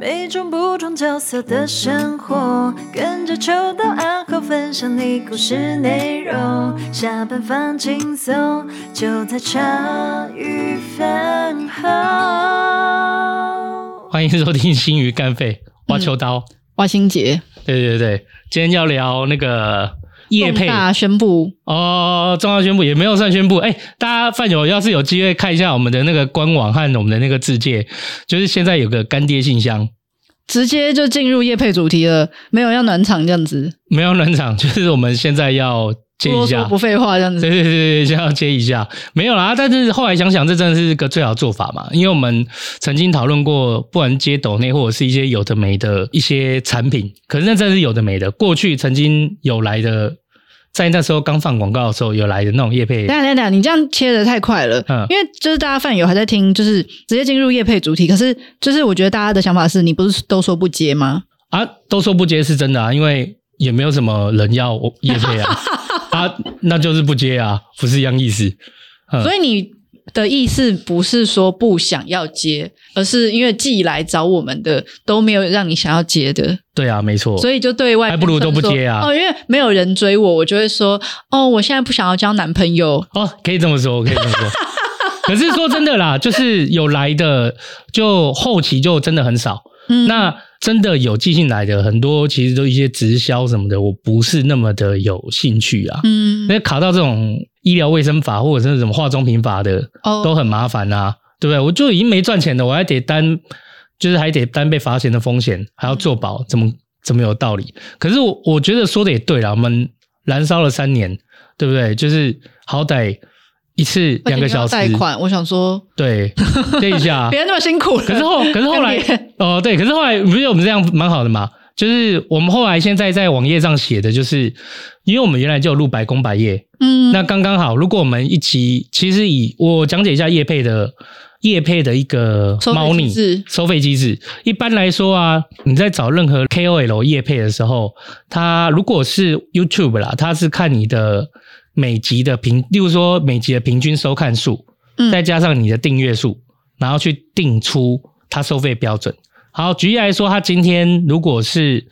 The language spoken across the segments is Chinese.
每种不同角色的生活，跟着秋到暗号分享你故事内容。下班放轻松，就在茶余饭后。欢迎收听《新鱼干肺》，挖秋刀，挖心结。对对对，今天要聊那个。业配。大宣布。哦，重要宣布也没有算宣布，哎，大家饭友要是有机会看一下我们的那个官网和我们的那个自介，就是现在有个干爹信箱，直接就进入夜配主题了，没有要暖场这样子，没有暖场，就是我们现在要接一下，不废话这样子，对对对对，先要接一下，没有啦，但是后来想想，这真的是个最好做法嘛，因为我们曾经讨论过，不管接抖内或者是一些有的没的一些产品，可是那真的是有的没的，过去曾经有来的。在那时候刚放广告的时候，有来的那种业配。等等等下，你这样切的太快了。嗯，因为就是大家饭友还在听，就是直接进入业配主题。可是就是我觉得大家的想法是，你不是都说不接吗？啊，都说不接是真的啊，因为也没有什么人要业配啊。啊，那就是不接啊，不是一样意思。嗯，所以你。的意思不是说不想要接，而是因为寄来找我们的都没有让你想要接的。对啊，没错。所以就对外还不如都不接啊。哦，因为没有人追我，我就会说哦，我现在不想要交男朋友。哦，可以这么说，可以这么说。可是说真的啦，就是有来的，就后期就真的很少。嗯，那真的有寄信来的很多，其实都一些直销什么的，我不是那么的有兴趣啊。嗯，那卡到这种。医疗卫生法或者是什么化妆品法的，oh. 都很麻烦啊，对不对？我就已经没赚钱了，我还得担，就是还得担被罚钱的风险，还要做保，怎么怎么有道理？可是我我觉得说的也对啦，我们燃烧了三年，对不对？就是好歹一次两个小时贷款，我想说，对，这一下 别那么辛苦了。可是后 可是后来哦、呃，对，可是后来不是我们这样蛮好的嘛？就是我们后来现在在网页上写的，就是因为我们原来就有录百工百夜。嗯，那刚刚好。如果我们一起，其实以我讲解一下叶配的叶配的一个猫腻收费机制。一般来说啊，你在找任何 KOL 叶配的时候，他如果是 YouTube 啦，他是看你的每集的平，例如说每集的平均收看数，嗯再加上你的订阅数，然后去定出它收费标准。好，举例来说，他今天如果是。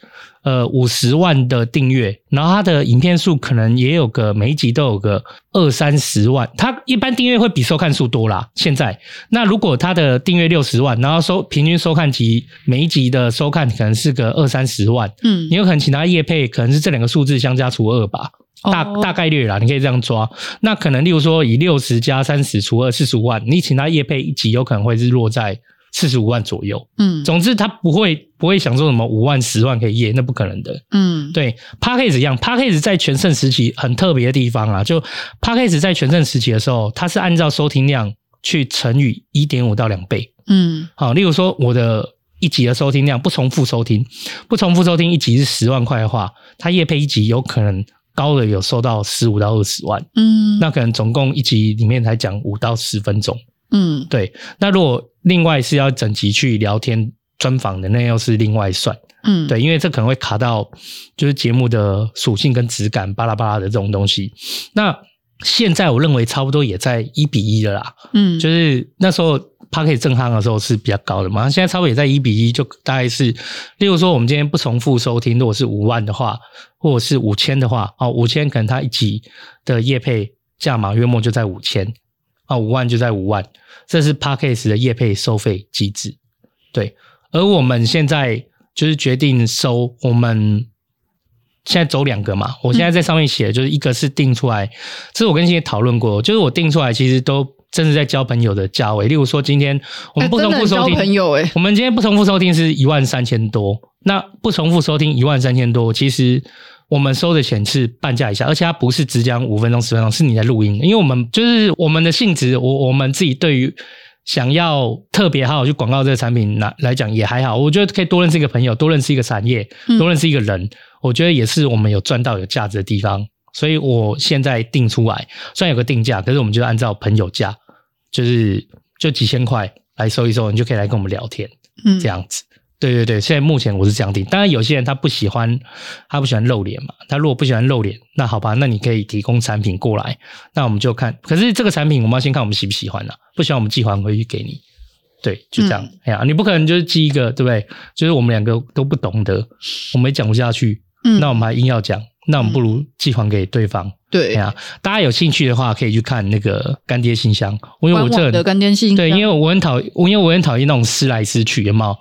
呃，五十万的订阅，然后他的影片数可能也有个每一集都有个二三十万。他一般订阅会比收看数多啦。现在，那如果他的订阅六十万，然后收平均收看集每一集的收看可能是个二三十万，嗯，你有可能请他业配，可能是这两个数字相加除二吧，大大概率啦，你可以这样抓。那可能例如说以六十加三十除二四十五万，你请他夜配一集有可能会是落在。四十五万左右，嗯，总之他不会不会想说什么五万十万可以夜，那不可能的，嗯，对，Podcast 一样，Podcast 在全盛时期很特别的地方啊，就 Podcast 在全盛时期的时候，它是按照收听量去乘以一点五到两倍，嗯，好，例如说我的一集的收听量不重复收听，不重复收听一集是十万块的话，他夜配一集有可能高的有收到十五到二十万，嗯，那可能总共一集里面才讲五到十分钟。嗯，对。那如果另外是要整集去聊天专访的，那又是另外算。嗯，对，因为这可能会卡到就是节目的属性跟质感巴拉巴拉的这种东西。那现在我认为差不多也在一比一了啦。嗯，就是那时候 Podcast 正夯的时候是比较高的嘛，现在差不多也在一比一，就大概是，例如说我们今天不重复收听，如果是五万的话，或者是五千的话，哦，五千可能它一集的业配价码约莫就在五千。啊，五万就在五万，这是 Podcast 的业配收费机制，对。而我们现在就是决定收，我们现在走两个嘛。我现在在上面写，就是一个是定出来，这是我跟欣欣讨论过，就是我定出来其实都真的在交朋友的价位。例如说，今天我们不重复收听，朋友诶，我们今天不重复收听是一万三千多，那不重复收听一万三千多，其实。我们收的钱是半价以下，而且它不是只讲五分钟、十分钟，是你在录音。因为我们就是我们的性质，我我们自己对于想要特别好好去广告这个产品来来讲也还好。我觉得可以多认识一个朋友，多认识一个产业，多认识一个人，嗯、我觉得也是我们有赚到有价值的地方。所以我现在定出来，虽然有个定价，可是我们就按照朋友价，就是就几千块来收一收，你就可以来跟我们聊天，嗯，这样子。对对对，现在目前我是这样定。当然，有些人他不喜欢，他不喜欢露脸嘛。他如果不喜欢露脸，那好吧，那你可以提供产品过来，那我们就看。可是这个产品我们要先看我们喜不喜欢呐、啊，不喜欢我们寄还回去给你。对，就这样。哎呀、嗯，你不可能就是寄一个，对不对？就是我们两个都不懂得，我们也讲不下去，嗯，那我们还硬要讲，那我们不如寄还给对方。对呀，大家有兴趣的话，可以去看那个干爹信箱。因为我这的干爹信箱，对，因为我很讨，我因为我很讨厌那种撕来撕去，有没有？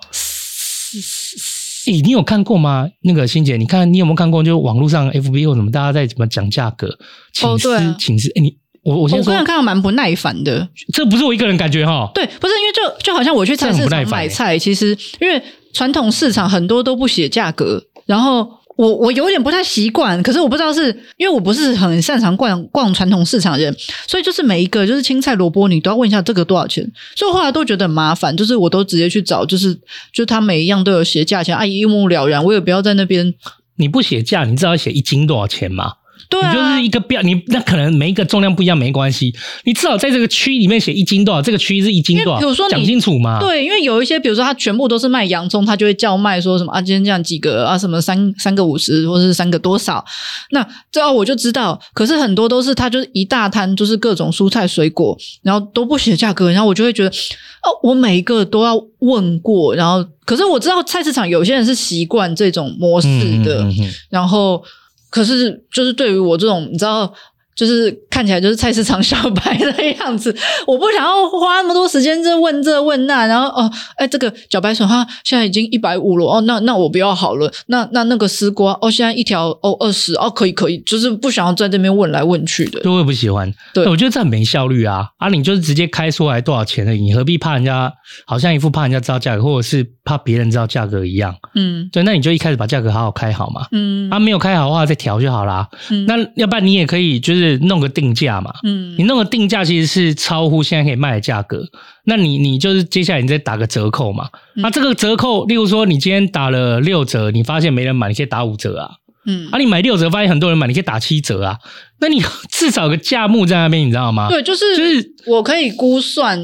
诶，你有看过吗？那个欣姐，你看你有没有看过？就网络上 FB 或什么，大家在怎么讲价格？请示，请示。诶，你我我先说，我个人看到蛮不耐烦的。这不是我一个人感觉哈。对，不是因为就就好像我去菜市场买菜，其实因为传统市场很多都不写价格，然后。我我有点不太习惯，可是我不知道是因为我不是很擅长逛逛传统市场的人，所以就是每一个就是青菜萝卜，你都要问一下这个多少钱，所以后来都觉得很麻烦，就是我都直接去找，就是就他每一样都有写价钱，啊一目了然，我也不要在那边。你不写价，你知道写一斤多少钱吗？对啊，你就是一个标，你那可能每一个重量不一样没关系，你至少在这个区里面写一斤多少，这个区是一斤多少，比如说讲清楚嘛。对，因为有一些，比如说他全部都是卖洋葱，他就会叫卖说什么啊，今天这样几个啊，什么三三个五十，或是三个多少，那这样我就知道。可是很多都是他就是一大摊，就是各种蔬菜水果，然后都不写价格，然后我就会觉得哦，我每一个都要问过，然后可是我知道菜市场有些人是习惯这种模式的，嗯嗯嗯、然后。可是，就是对于我这种，你知道。就是看起来就是菜市场小白的样子，我不想要花那么多时间这问这问那，然后哦，哎，这个茭白笋哈现在已经一百五了哦，那那我不要好了，那那那个丝瓜哦，现在一条哦二十哦，可以可以，就是不想要在这边问来问去的，对，我也不喜欢。对，我觉得这很没效率啊！啊，你就是直接开出来多少钱而已，你何必怕人家好像一副怕人家知道价格，或者是怕别人知道价格一样？嗯，对，那你就一开始把价格好好开好嘛。嗯，啊，没有开好的话再调就好啦。嗯，那要不然你也可以就是。弄个定价嘛，嗯，你弄个定价其实是超乎现在可以卖的价格，那你你就是接下来你再打个折扣嘛，啊、这个折扣，例如说你今天打了六折，你发现没人买，你可以打五折啊，嗯，啊，你买六折发现很多人买，你可以打七折啊，那你 至少有个价目在那边，你知道吗？对，就是就是我可以估算。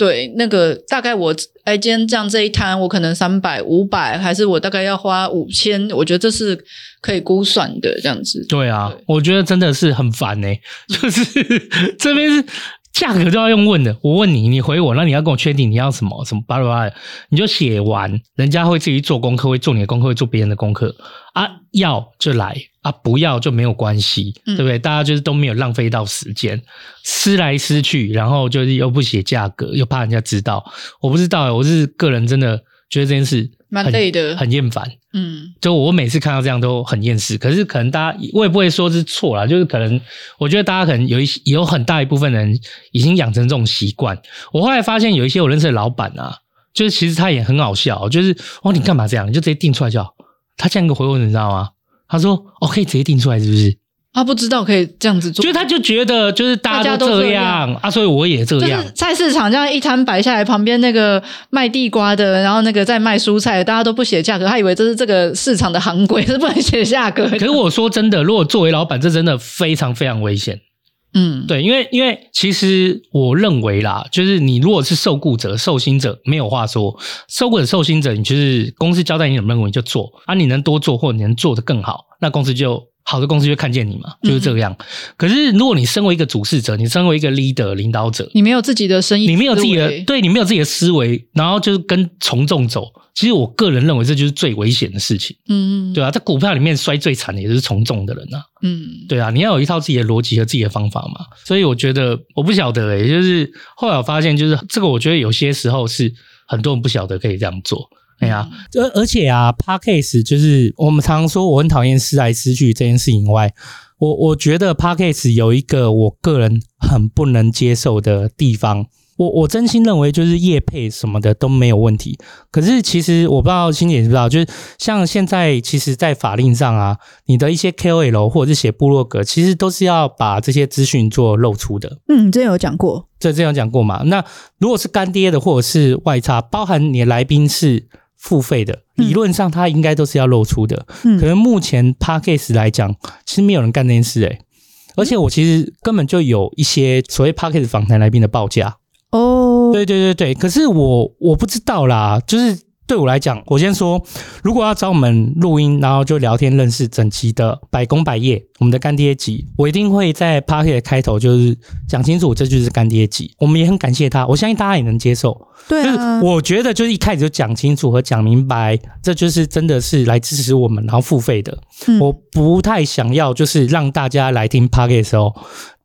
对，那个大概我哎，今天这样这一摊，我可能三百、五百，还是我大概要花五千？我觉得这是可以估算的，这样子。对啊，对我觉得真的是很烦呢、欸，就是 这边是。价格都要用问的，我问你，你回我，那你要跟我确定你要什么什么巴拉巴拉，你就写完，人家会自己做功课，会做你的功课，会做别人的功课啊，要就来啊，不要就没有关系，对不对？大家就是都没有浪费到时间，撕来撕去，然后就是又不写价格，又怕人家知道，我不知道，我是个人真的觉得这件事。蛮累的，很厌烦。嗯，就我每次看到这样都很厌世。可是可能大家，我也不会说是错啦，就是可能我觉得大家可能有一些有很大一部分人已经养成这种习惯。我后来发现有一些我认识的老板啊，就是其实他也很好笑，就是哦，你干嘛这样？你就直接定出来就好。他这样一个回我，你知道吗？他说哦，可以直接定出来，是不是？他不知道可以这样子做，就他就觉得就是大家都这样，啊，所以我也这样。菜市场这样一摊摆下来，旁边那个卖地瓜的，然后那个在卖蔬菜，大家都不写价格，他以为这是这个市场的行规，是不能写价格。可是我说真的，如果作为老板，这真的非常非常危险。嗯，对，因为因为其实我认为啦，就是你如果是受雇者、受薪者，没有话说。受雇者、受薪者，你就是公司交代你怎么认为你就做啊，你能多做或你能做得更好，那公司就。好的公司就看见你嘛，就是这个样。嗯、可是如果你身为一个主事者，你身为一个 leader 领导者，你没有自己的生意，你没有自己的，对，你没有自己的思维，然后就是跟从众走。其实我个人认为这就是最危险的事情。嗯，对啊，在股票里面摔最惨的也是从众的人啊。嗯，对啊，你要有一套自己的逻辑和自己的方法嘛。所以我觉得我不晓得诶、欸，就是后来我发现，就是这个我觉得有些时候是很多人不晓得可以这样做。哎呀，而而且啊，Podcast 就是我们常常说我很讨厌撕来撕去这件事情以外，我我觉得 Podcast 有一个我个人很不能接受的地方。我我真心认为就是业配什么的都没有问题，可是其实我不知道欣姐知不知道，就是像现在其实，在法令上啊，你的一些 KOL 或者是写部落格，其实都是要把这些资讯做露出的。嗯，之前有讲过，这这样讲过嘛？那如果是干爹的或者是外差，包含你的来宾是。付费的理论上，它应该都是要露出的。嗯，可能目前 p a c k a g e 来讲，其实没有人干这件事诶、欸、而且我其实根本就有一些所谓 p a c k a g e 访谈来宾的报价。哦，对对对对，可是我我不知道啦，就是对我来讲，我先说，如果要找我们录音，然后就聊天认识整集的百工百业，我们的干爹集，我一定会在 Podcast 开头就是讲清楚，这就是干爹集。我们也很感谢他，我相信大家也能接受。对啊，就是我觉得就是一开始就讲清楚和讲明白，这就是真的是来支持我们，然后付费的。嗯、我不太想要就是让大家来听 Podcast 的时候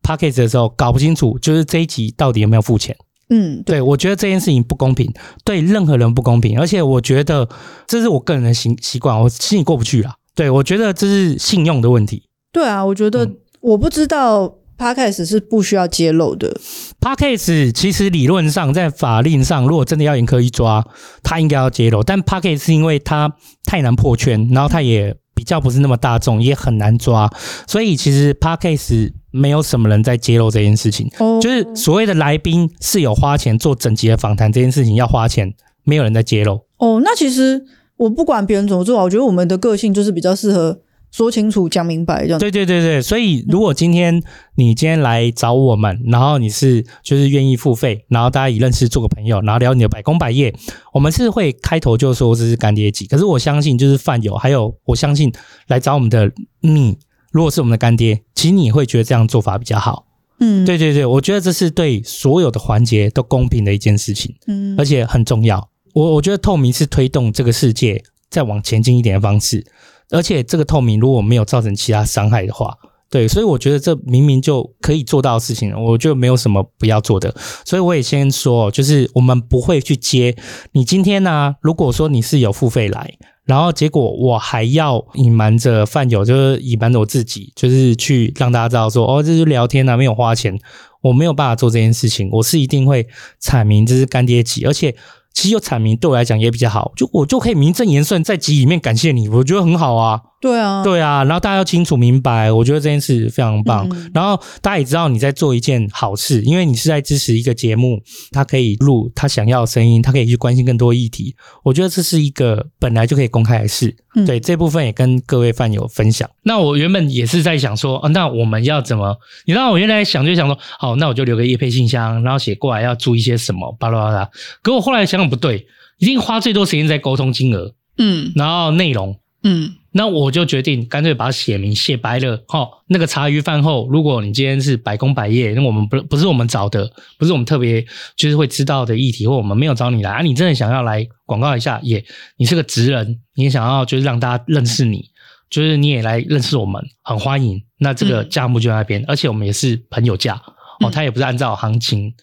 ，Podcast 的时候搞不清楚，就是这一集到底有没有付钱。嗯，对，我觉得这件事情不公平，对任何人不公平，而且我觉得这是我个人的习习惯，我心里过不去啦。对，我觉得这是信用的问题。对啊，我觉得、嗯、我不知道 Podcast 是不需要揭露的。Podcast 其实理论上在法令上，如果真的要严苛一抓，他应该要揭露，但 Podcast 是因为它太难破圈，然后它也比较不是那么大众，也很难抓，所以其实 Podcast 没有什么人在揭露这件事情，哦、就是所谓的来宾是有花钱做整集的访谈，这件事情要花钱，没有人在揭露。哦，那其实我不管别人怎么做，我觉得我们的个性就是比较适合说清楚、讲明白这样。对对对对，所以如果今天你今天来找我们，然后你是就是愿意付费，然后大家以认识做个朋友，然后聊你的百工百业，我们是会开头就说这是干爹集。可是我相信就是饭友，还有我相信来找我们的你。如果是我们的干爹，其实你也会觉得这样做法比较好。嗯，对对对，我觉得这是对所有的环节都公平的一件事情。嗯，而且很重要。我我觉得透明是推动这个世界再往前进一点的方式。而且这个透明如果没有造成其他伤害的话，对，所以我觉得这明明就可以做到的事情，我觉得没有什么不要做的。所以我也先说，就是我们不会去接你今天呢、啊，如果说你是有付费来。然后结果我还要隐瞒着饭友，就是隐瞒着我自己，就是去让大家知道说，哦，这是聊天啊，没有花钱，我没有办法做这件事情。我是一定会阐明这是干爹级，而且其实有阐明对我来讲也比较好，就我就可以名正言顺在集里面感谢你，我觉得很好啊。对啊，对啊，然后大家要清楚明白，我觉得这件事非常棒。嗯、然后大家也知道你在做一件好事，因为你是在支持一个节目，他可以录他想要的声音，他可以去关心更多议题。我觉得这是一个本来就可以公开的事。嗯、对，这部分也跟各位饭友分享。那我原本也是在想说，啊，那我们要怎么？你知道我原来想就想说，好，那我就留个业配信箱，然后写过来要注意些什么，巴拉巴拉。可我后来想想不对，一定花最多时间在沟通金额，嗯，然后内容，嗯。那我就决定干脆把它写明写白了，哦，那个茶余饭后，如果你今天是百工百业，那我们不不是我们找的，不是我们特别就是会知道的议题，或我们没有找你来啊，你真的想要来广告一下，也你是个职人，你也想要就是让大家认识你，就是你也来认识我们，很欢迎。那这个价目就在那边，嗯、而且我们也是朋友价哦，他也不是按照行情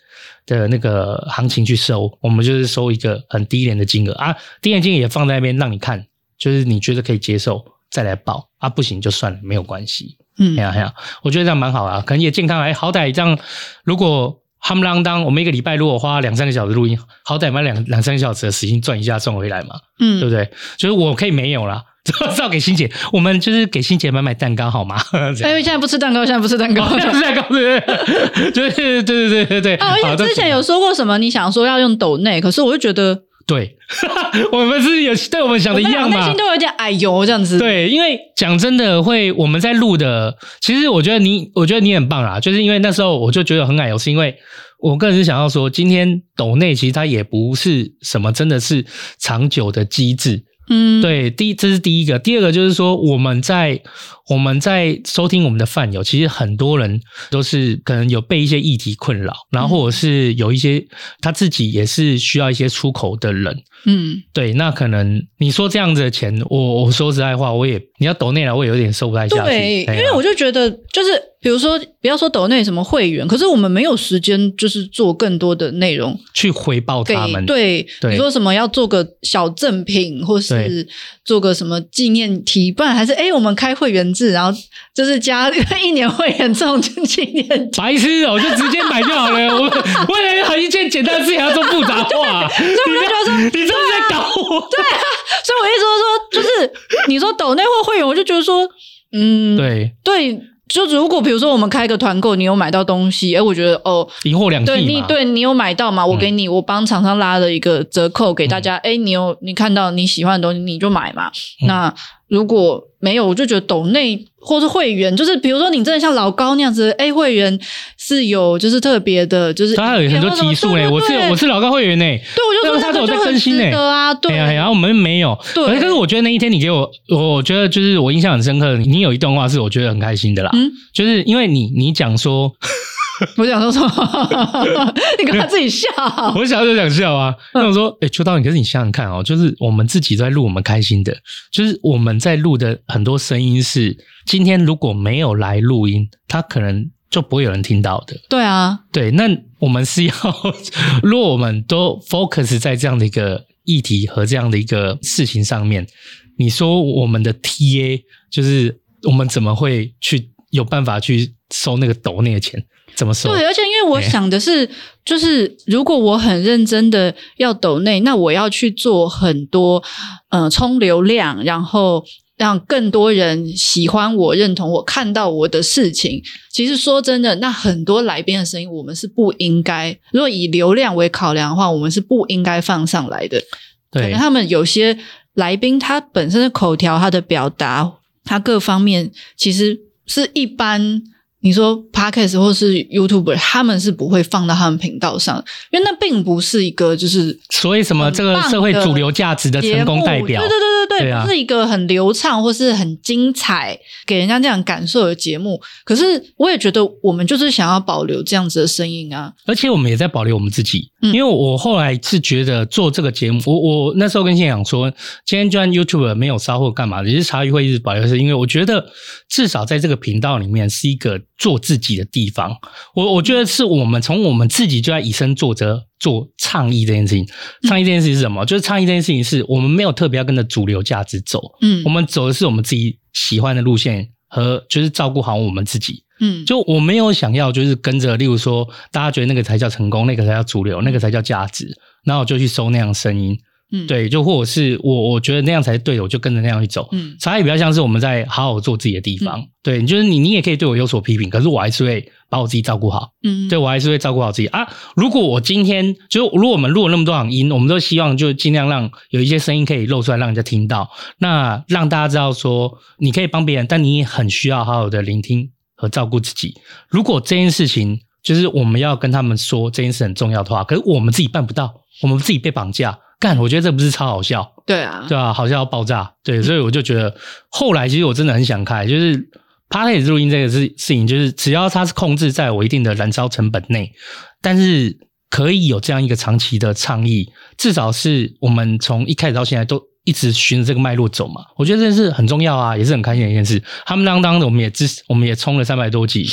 的那个行情去收，我们就是收一个很低廉的金额啊，低廉金额也放在那边让你看。就是你觉得可以接受，再来报啊，不行就算了，没有关系。嗯，哎呀哎呀，我觉得这样蛮好啊，可能也健康。哎，好歹这样，如果夯不啷当，我们一个礼拜如果花两三个小时录音，好歹把两两三个小时的时间赚一下赚回来嘛。嗯，对不对？就是我可以没有啦，照给欣姐，我们就是给欣姐买买蛋糕好吗？因为现在不吃蛋糕，现在不吃蛋糕，现在不吃蛋糕，对对？对对对对对对。啊，而且之前有说过什么？你想说要用抖内，可是我就觉得。对，我们是有对我们想的一样嘛？内心都有点哎呦这样子。对，因为讲真的，会我们在录的，其实我觉得你，我觉得你很棒啦，就是因为那时候我就觉得很矮油，是因为我个人是想要说，今天抖内其实它也不是什么真的是长久的机制。嗯，对，第一这是第一个，第二个就是说我们在。我们在收听我们的饭友，其实很多人都是可能有被一些议题困扰，然后或者是有一些他自己也是需要一些出口的人，嗯，对，那可能你说这样子的钱，我我说实在话，我也你要抖内了，我也有点收不太下去，对，因为我就觉得就是比如说不要说抖内什么会员，可是我们没有时间就是做更多的内容。去回报他们，对，对，你说什么要做个小赠品，或是做个什么纪念题，不然还是哎我们开会员。制，然后就是加一年会员这种纪念，白痴哦，就直接买就好了。我为了很一件简单的事情还要做复杂化，所以我就觉得说，你这是在搞我。对啊，所以我一直说说，就是你说抖内或会员，我就觉得说，嗯，对对。就如果比如说我们开个团购，你有买到东西，哎，我觉得哦，一货两。对你对你有买到嘛？我给你，嗯、我帮厂商拉了一个折扣给大家。哎、嗯，你有你看到你喜欢的东西，你就买嘛。嗯、那如果没有，我就觉得抖内或是会员，就是比如说你真的像老高那样子，A 会员是有就是特别的，就是他有很多级数嘞。我是我是老高会员呢，对，我就说他有在更新呢啊，对啊，然后我们没有，对。可是我觉得那一天你给我，我觉得就是我印象很深刻，你有一段话是我觉得很开心的啦，嗯，就是因为你你讲说。我想说什么？你跟他自己笑。我想就想笑啊。那我说，哎、欸，秋刀，你可是你想想看哦，就是我们自己在录，我们开心的，就是我们在录的很多声音是，今天如果没有来录音，他可能就不会有人听到的。对啊，对。那我们是要，如果我们都 focus 在这样的一个议题和这样的一个事情上面，你说我们的 TA 就是我们怎么会去有办法去收那个抖那个钱？怎么说？对，而且因为我想的是，欸、就是如果我很认真的要抖内，那我要去做很多，呃，冲流量，然后让更多人喜欢我、认同我、看到我的事情。其实说真的，那很多来宾的声音，我们是不应该，如果以流量为考量的话，我们是不应该放上来的。对，可能他们有些来宾，他本身的口条、他的表达、他各方面，其实是一般。你说 Podcast 或是 YouTuber，他们是不会放到他们频道上，因为那并不是一个就是所以什么这个社会主流价值的成功代表，对对对对对，对啊、不是一个很流畅或是很精彩给人家这样感受的节目。可是我也觉得我们就是想要保留这样子的声音啊，而且我们也在保留我们自己。因为我后来是觉得做这个节目，我我那时候跟现场说，今天就算 YouTuber 没有烧或干嘛，也是茶余会一直保留，是因为我觉得至少在这个频道里面是一个。做自己的地方，我我觉得是我们从我们自己就在以身作则做倡议这件事情。倡议这件事情是什么？就是倡议这件事情是我们没有特别要跟着主流价值走，嗯，我们走的是我们自己喜欢的路线和就是照顾好我们自己，嗯，就我没有想要就是跟着，例如说大家觉得那个才叫成功，那个才叫主流，那个才叫价值，然后我就去收那样的声音。嗯，对，就或者是我我觉得那样才是对的，我就跟着那样去走。嗯，茶也比较像是我们在好好做自己的地方。嗯、对，就是你，你也可以对我有所批评，可是我还是会把我自己照顾好。嗯，对，我还是会照顾好自己啊。如果我今天就如果我们录了那么多场音，我们都希望就尽量让有一些声音可以露出来，让人家听到。那让大家知道说，你可以帮别人，但你也很需要好好的聆听和照顾自己。如果这件事情就是我们要跟他们说这件事很重要的话，可是我们自己办不到，我们自己被绑架。干，我觉得这不是超好笑，对啊，对啊，好笑要爆炸，对，所以我就觉得后来其实我真的很想开，就是 Podcast 录音这个事事情，就是只要它是控制在我一定的燃烧成本内，但是可以有这样一个长期的倡议，至少是我们从一开始到现在都一直循着这个脉络走嘛，我觉得这是很重要啊，也是很开心的一件事。他们当当的，我们也支，我们也冲了三百多集，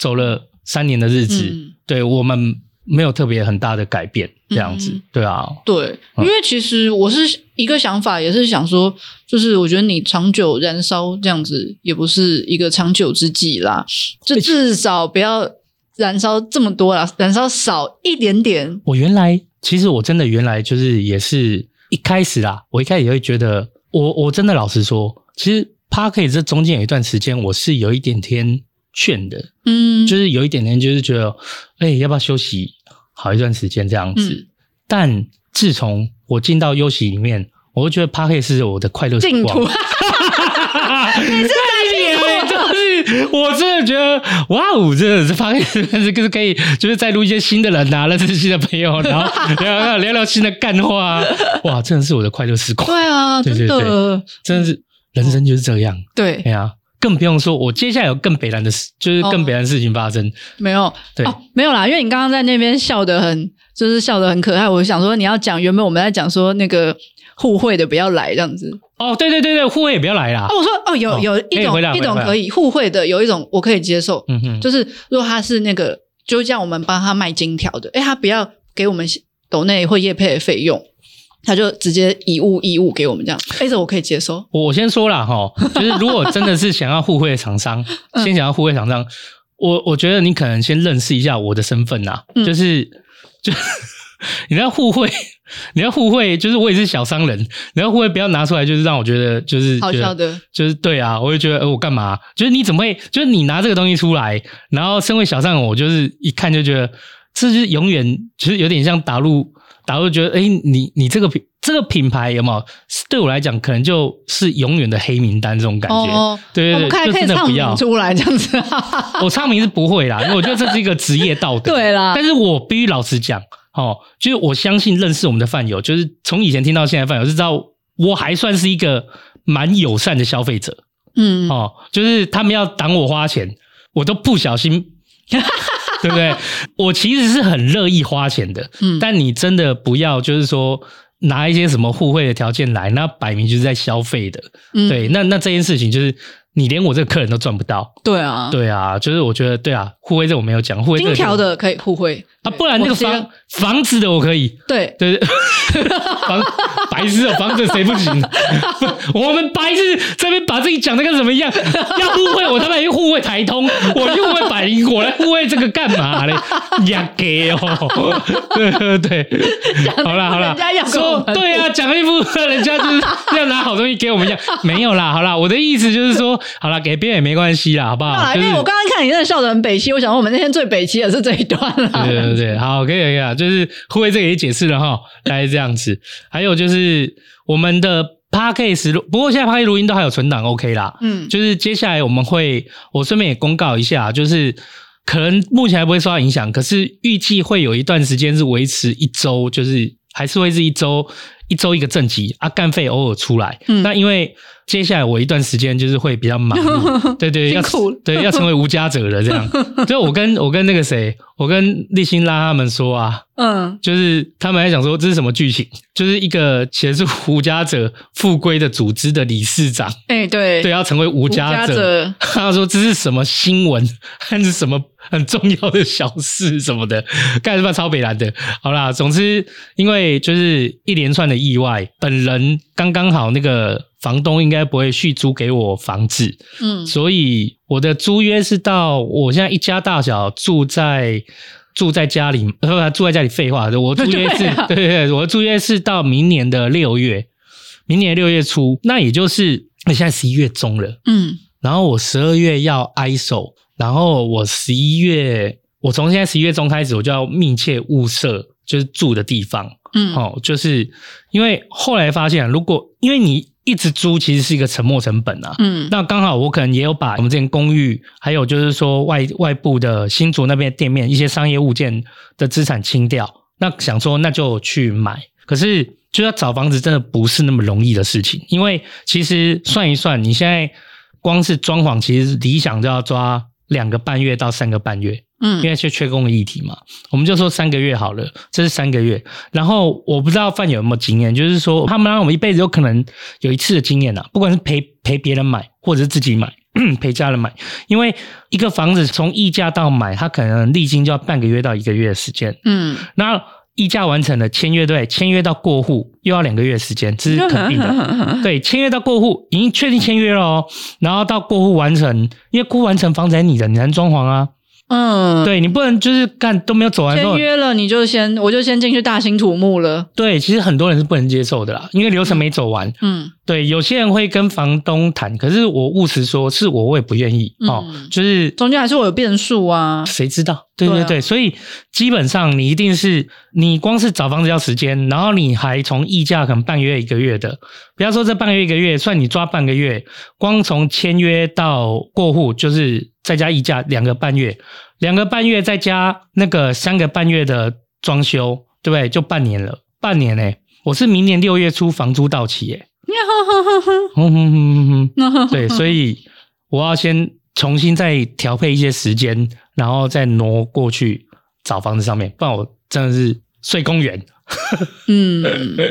走了三年的日子，嗯、对我们。没有特别很大的改变，这样子，嗯、对啊，对，因为其实我是一个想法，也是想说，就是我觉得你长久燃烧这样子，也不是一个长久之计啦，就至少不要燃烧这么多啦，燃烧少一点点。我原来其实我真的原来就是也是一开始啦，我一开始也会觉得，我我真的老实说，其实 Podcast 这中间有一段时间，我是有一点天。劝的，嗯，就是有一点点，就是觉得，哎、欸，要不要休息好一段时间这样子？嗯、但自从我进到休息里面，我就觉得 Podcast 是我的快乐时光。你是在演？就是我真的觉得，哇哦，真的是 Podcast 是可以，就是再录一些新的人啊，认识新的朋友，然后 聊聊聊聊新的干话，哇，真的是我的快乐时光。对啊，对对对，真的，真的是人生就是这样。对，对啊。更不用说，我接下来有更北烂的事，就是更北烂的事情发生。哦、没有，对、哦，没有啦，因为你刚刚在那边笑得很，就是笑得很可爱。我想说，你要讲原本我们在讲说那个互惠的不要来这样子。哦，对对对对，互惠也不要来啦。哦，我说哦，有有一种、哦、一种可以互惠的，有一种我可以接受。嗯哼，就是如果他是那个，就叫我们帮他卖金条的，诶他不要给我们抖内或业配的费用。他就直接以物易物给我们这样，哎，这我可以接受。我先说了哈，就是如果真的是想要互惠的厂商，嗯、先想要互惠厂商，我我觉得你可能先认识一下我的身份呐，嗯、就是就 你要互惠，你要互惠，就是我也是小商人，你要互惠不要拿出来，就是让我觉得就是好笑的，就是对啊，我就觉得呃我干嘛？就是你怎么会？就是你拿这个东西出来，然后身为小商人，我就是一看就觉得这就是永远其实有点像打入。打入觉得，哎，你你这个品这个品牌有没有？对我来讲，可能就是永远的黑名单这种感觉。哦、对对对，就真的不要出来这样子。我唱名是不会啦，因为我觉得这是一个职业道德。对啦，但是我必须老实讲，哦，就是我相信认识我们的饭友，就是从以前听到现在饭友，是知道我还算是一个蛮友善的消费者。嗯，哦，就是他们要挡我花钱，我都不小心。对不对？我其实是很乐意花钱的，嗯，但你真的不要就是说拿一些什么互惠的条件来，那摆明就是在消费的，嗯，对，那那这件事情就是。你连我这个客人都赚不到，对啊，对啊，就是我觉得对啊，互惠这我没有讲，互惠金条的可以互惠。啊，不然那个房房子的我可以，对对。对，房白痴的房子谁不行？我们白痴这边把自己讲的跟什么一样？要互惠我他妈又互惠台通，我又互惠百灵果来互惠这个干嘛 嘞？呀给哦，对对对，好啦好啦，说对啊，讲一副人家就是要拿好东西给我们一样，没有啦，好啦，我的意思就是说。好了，给别人也没关系啦，好不好？因为我刚刚看你真的笑得很北七，我想说我们那天最北七也是这一段了。对对对，好，可以可以啊，就是互惠这个也解释了哈，大概是这样子。还有就是我们的 Podcast 不过现在 Podcast 录音都还有存档，OK 啦。嗯，就是接下来我们会，我顺便也公告一下，就是可能目前还不会受到影响，可是预计会有一段时间是维持一周，就是还是会是一周一周一个正集啊，干费偶尔出来。嗯，那因为。接下来我一段时间就是会比较忙碌，对对，要 对要成为无家者了这样。所以我跟我跟那个谁，我跟立新拉他们说啊，嗯，就是他们还想说这是什么剧情，就是一个其实是无家者复归的组织的理事长，哎，对，对，要成为无家者。他说这是什么新闻，还是什么很重要的小事什么的，干什么超北蓝的。好啦，总之因为就是一连串的意外，本人刚刚好那个。房东应该不会续租给我房子，嗯，所以我的租约是到我现在一家大小住在住在家里，住在家里废话，我租约是 对、啊、对对，我的租约是到明年的六月，明年六月初，那也就是现在十一月中了，嗯，然后我十二月要挨手，然后我十一月，我从现在十一月中开始，我就要密切物色就是住的地方，嗯，哦，就是因为后来发现，如果因为你。一直租其实是一个沉没成本啊，嗯，那刚好我可能也有把我们这间公寓，还有就是说外外部的新竹那边店面一些商业物件的资产清掉，那想说那就去买，可是就要找房子真的不是那么容易的事情，因为其实算一算，你现在光是装潢，其实理想就要抓两个半月到三个半月。嗯，因为是缺工的议题嘛，我们就说三个月好了，这是三个月。然后我不知道范有没有经验，就是说他们让我们一辈子有可能有一次的经验呐，不管是陪陪别人买，或者是自己买，陪家人买，因为一个房子从议价到买，它可能历经就要半个月到一个月的时间。嗯，那议价完成了，签约对，签约到过户又要两个月时间，这是肯定的。对，签约到过户已经确定签约了哦，然后到过户完成，因为过户完成房子你的，你才能装潢啊。嗯，对，你不能就是干都没有走完，签约了你就先，我就先进去大兴土木了。对，其实很多人是不能接受的啦，因为流程没走完。嗯，对，有些人会跟房东谈，可是我务实说，是我我也不愿意哦，就是中间还是会有变数啊，谁知道？对对对，所以基本上你一定是你光是找房子要时间，然后你还从议价可能半个月一个月的，不要说这半个月一个月，算你抓半个月，光从签约到过户就是。再加议价两个半月，两个半月再加那个三个半月的装修，对不对？就半年了，半年诶我是明年六月初房租到期 诶 对，所以我要先重新再调配一些时间，然后再挪过去找房子上面，不然我真的是睡公园。嗯，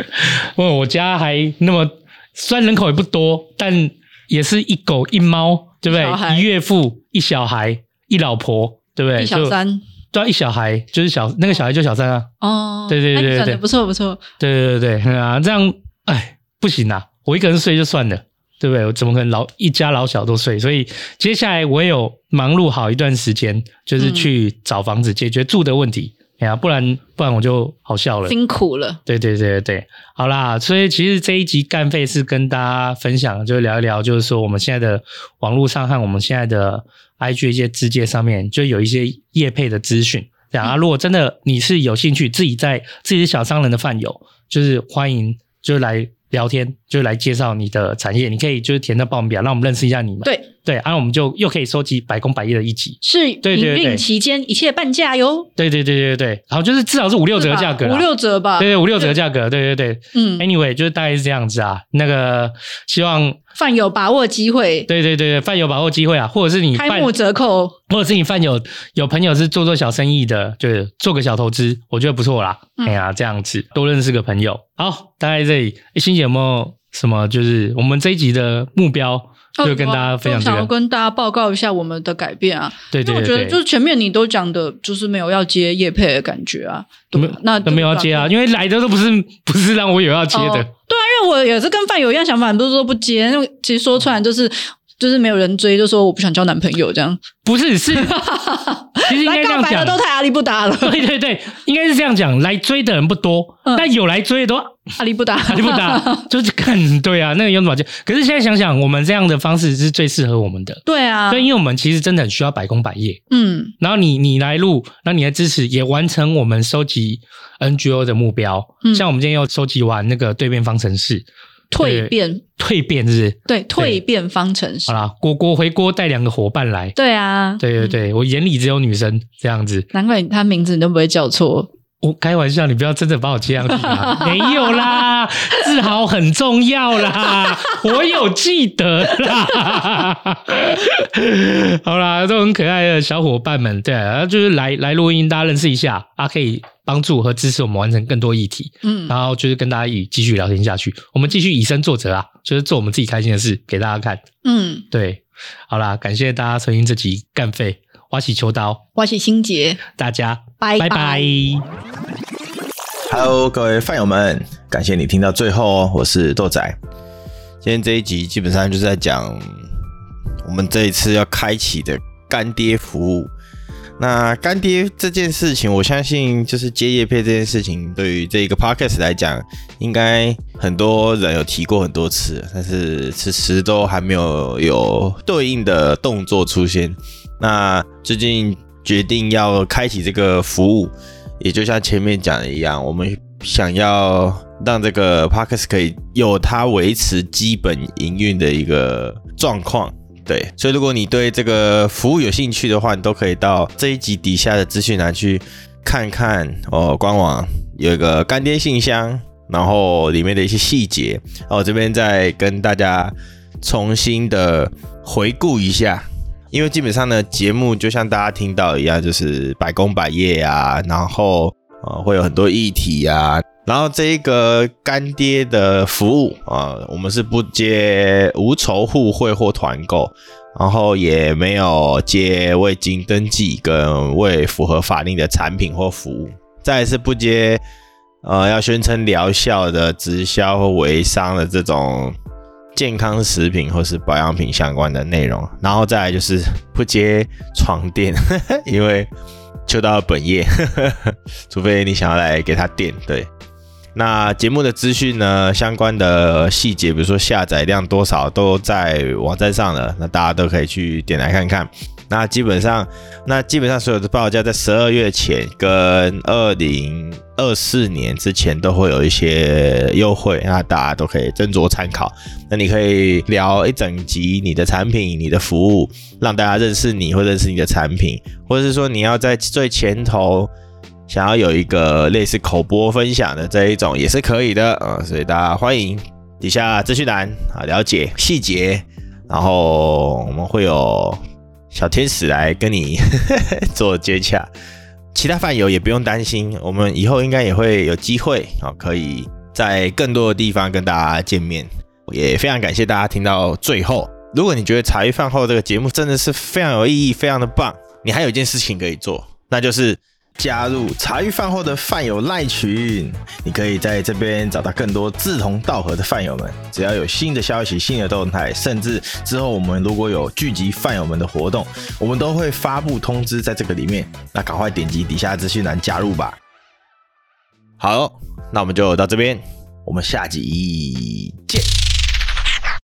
问我家还那么，虽然人口也不多，但也是一狗一猫。对不对？一岳父，一小孩，一老婆，对不对？一小三，对啊，一小孩就是小那个小孩就小三啊。哦，对对对对对，不错不错。对对对对啊，这样哎不行啊，我一个人睡就算了，对不对？我怎么可能老一家老小都睡？所以接下来我也有忙碌好一段时间，就是去找房子解决住的问题。呀，不然不然我就好笑了，辛苦了。对对对对对，好啦，所以其实这一集干废是跟大家分享，就聊一聊，就是说我们现在的网络上和我们现在的 IG 一些资介上面，就有一些业配的资讯。这样啊，如果真的你是有兴趣，自己在自己是小商人的饭友，就是欢迎就来聊天，就来介绍你的产业。你可以就是填那报名表，让我们认识一下你们。对对，然后我们就又可以收集百工百业的一集。是营运期间一切半价哟。对对对对对，然后就是至少是五六折的价格，五六折吧。对对，五六折的价格，对对对。嗯，anyway，就是大概是这样子啊。那个希望。饭有把握机会，对对对对，饭有把握机会啊，或者是你开幕折扣，或者是你饭有有朋友是做做小生意的，就是做个小投资，我觉得不错啦。嗯、哎呀，这样子多认识个朋友。好，大概这里，欣姐有没有什么？就是我们这一集的目标，就跟大家分享这个。哦、想要跟大家报告一下我们的改变啊。对对对，对，我觉得就是前面你都讲的，就是没有要接叶配的感觉啊。对，那都没有要接啊，因为来的都不是不是让我有要接的。哦我也是跟范友一样想法，不是说不接，因为其实说出来就是就是没有人追，就说我不想交男朋友这样。不是，是，其实应该这样讲，都太阿力不达了。对对对，应该是这样讲，来追的人不多，嗯、但有来追的都 阿里不达，阿里不达，就是看 对啊，那个用什么？可是现在想想，我们这样的方式是最适合我们的。对啊，所以，因为我们其实真的很需要百工百业。嗯，然后你你来录，那你的支持也完成我们收集 NGO 的目标。嗯，像我们今天又收集完那个对变方程式。蜕变，蜕变是不是？对，蜕变方程式。好啦，果果回锅带两个伙伴来。对啊，对对对，我眼里只有女生这样子。难怪他名字你都不会叫错。我开玩笑，你不要真的把我接上去啊！没有啦，自豪很重要啦，我有记得啦。好啦，都很可爱的小伙伴们，对啊，就是来来录音，大家认识一下啊，可以帮助和支持我们完成更多议题。嗯，然后就是跟大家一起继续聊天下去，我们继续以身作则啊，就是做我们自己开心的事给大家看。嗯，对，好啦，感谢大家收听这集干废。挖起秋刀，挖起心结，大家拜拜。拜 Hello，各位饭友们，感谢你听到最后哦。我是豆仔，今天这一集基本上就是在讲我们这一次要开启的干爹服务。那干爹这件事情，我相信就是接业配这件事情，对于这一个 podcast 来讲，应该很多人有提过很多次，但是迟迟都还没有有对应的动作出现。那最近决定要开启这个服务，也就像前面讲的一样，我们想要让这个 Podcast 可以有它维持基本营运的一个状况。对，所以如果你对这个服务有兴趣的话，你都可以到这一集底下的资讯栏去看看哦。官网有一个干爹信箱，然后里面的一些细节，哦，这边再跟大家重新的回顾一下。因为基本上呢，节目就像大家听到一样，就是百工百业啊，然后呃会有很多议题啊，然后这一个干爹的服务啊，我们是不接无酬互惠或团购，然后也没有接未经登记跟未符合法令的产品或服务，再是不接呃要宣称疗效的直销或微商的这种。健康食品或是保养品相关的内容，然后再来就是 不接床垫，因为就到本业，除非你想要来给他垫。对，那节目的资讯呢，相关的细节，比如说下载量多少，都在网站上了，那大家都可以去点来看看。那基本上，那基本上所有的报价在十二月前跟二零二四年之前都会有一些优惠，那大家都可以斟酌参考。那你可以聊一整集你的产品、你的服务，让大家认识你或认识你的产品，或者是说你要在最前头想要有一个类似口播分享的这一种也是可以的啊。所以大家欢迎底下资讯栏啊了解细节，然后我们会有。小天使来跟你 做接洽，其他饭友也不用担心，我们以后应该也会有机会啊，可以在更多的地方跟大家见面。也非常感谢大家听到最后。如果你觉得茶余饭后这个节目真的是非常有意义、非常的棒，你还有一件事情可以做，那就是。加入茶余饭后的饭友赖群，你可以在这边找到更多志同道合的饭友们。只要有新的消息、新的动态，甚至之后我们如果有聚集饭友们的活动，我们都会发布通知在这个里面。那赶快点击底下资讯栏加入吧。好，那我们就到这边，我们下集见。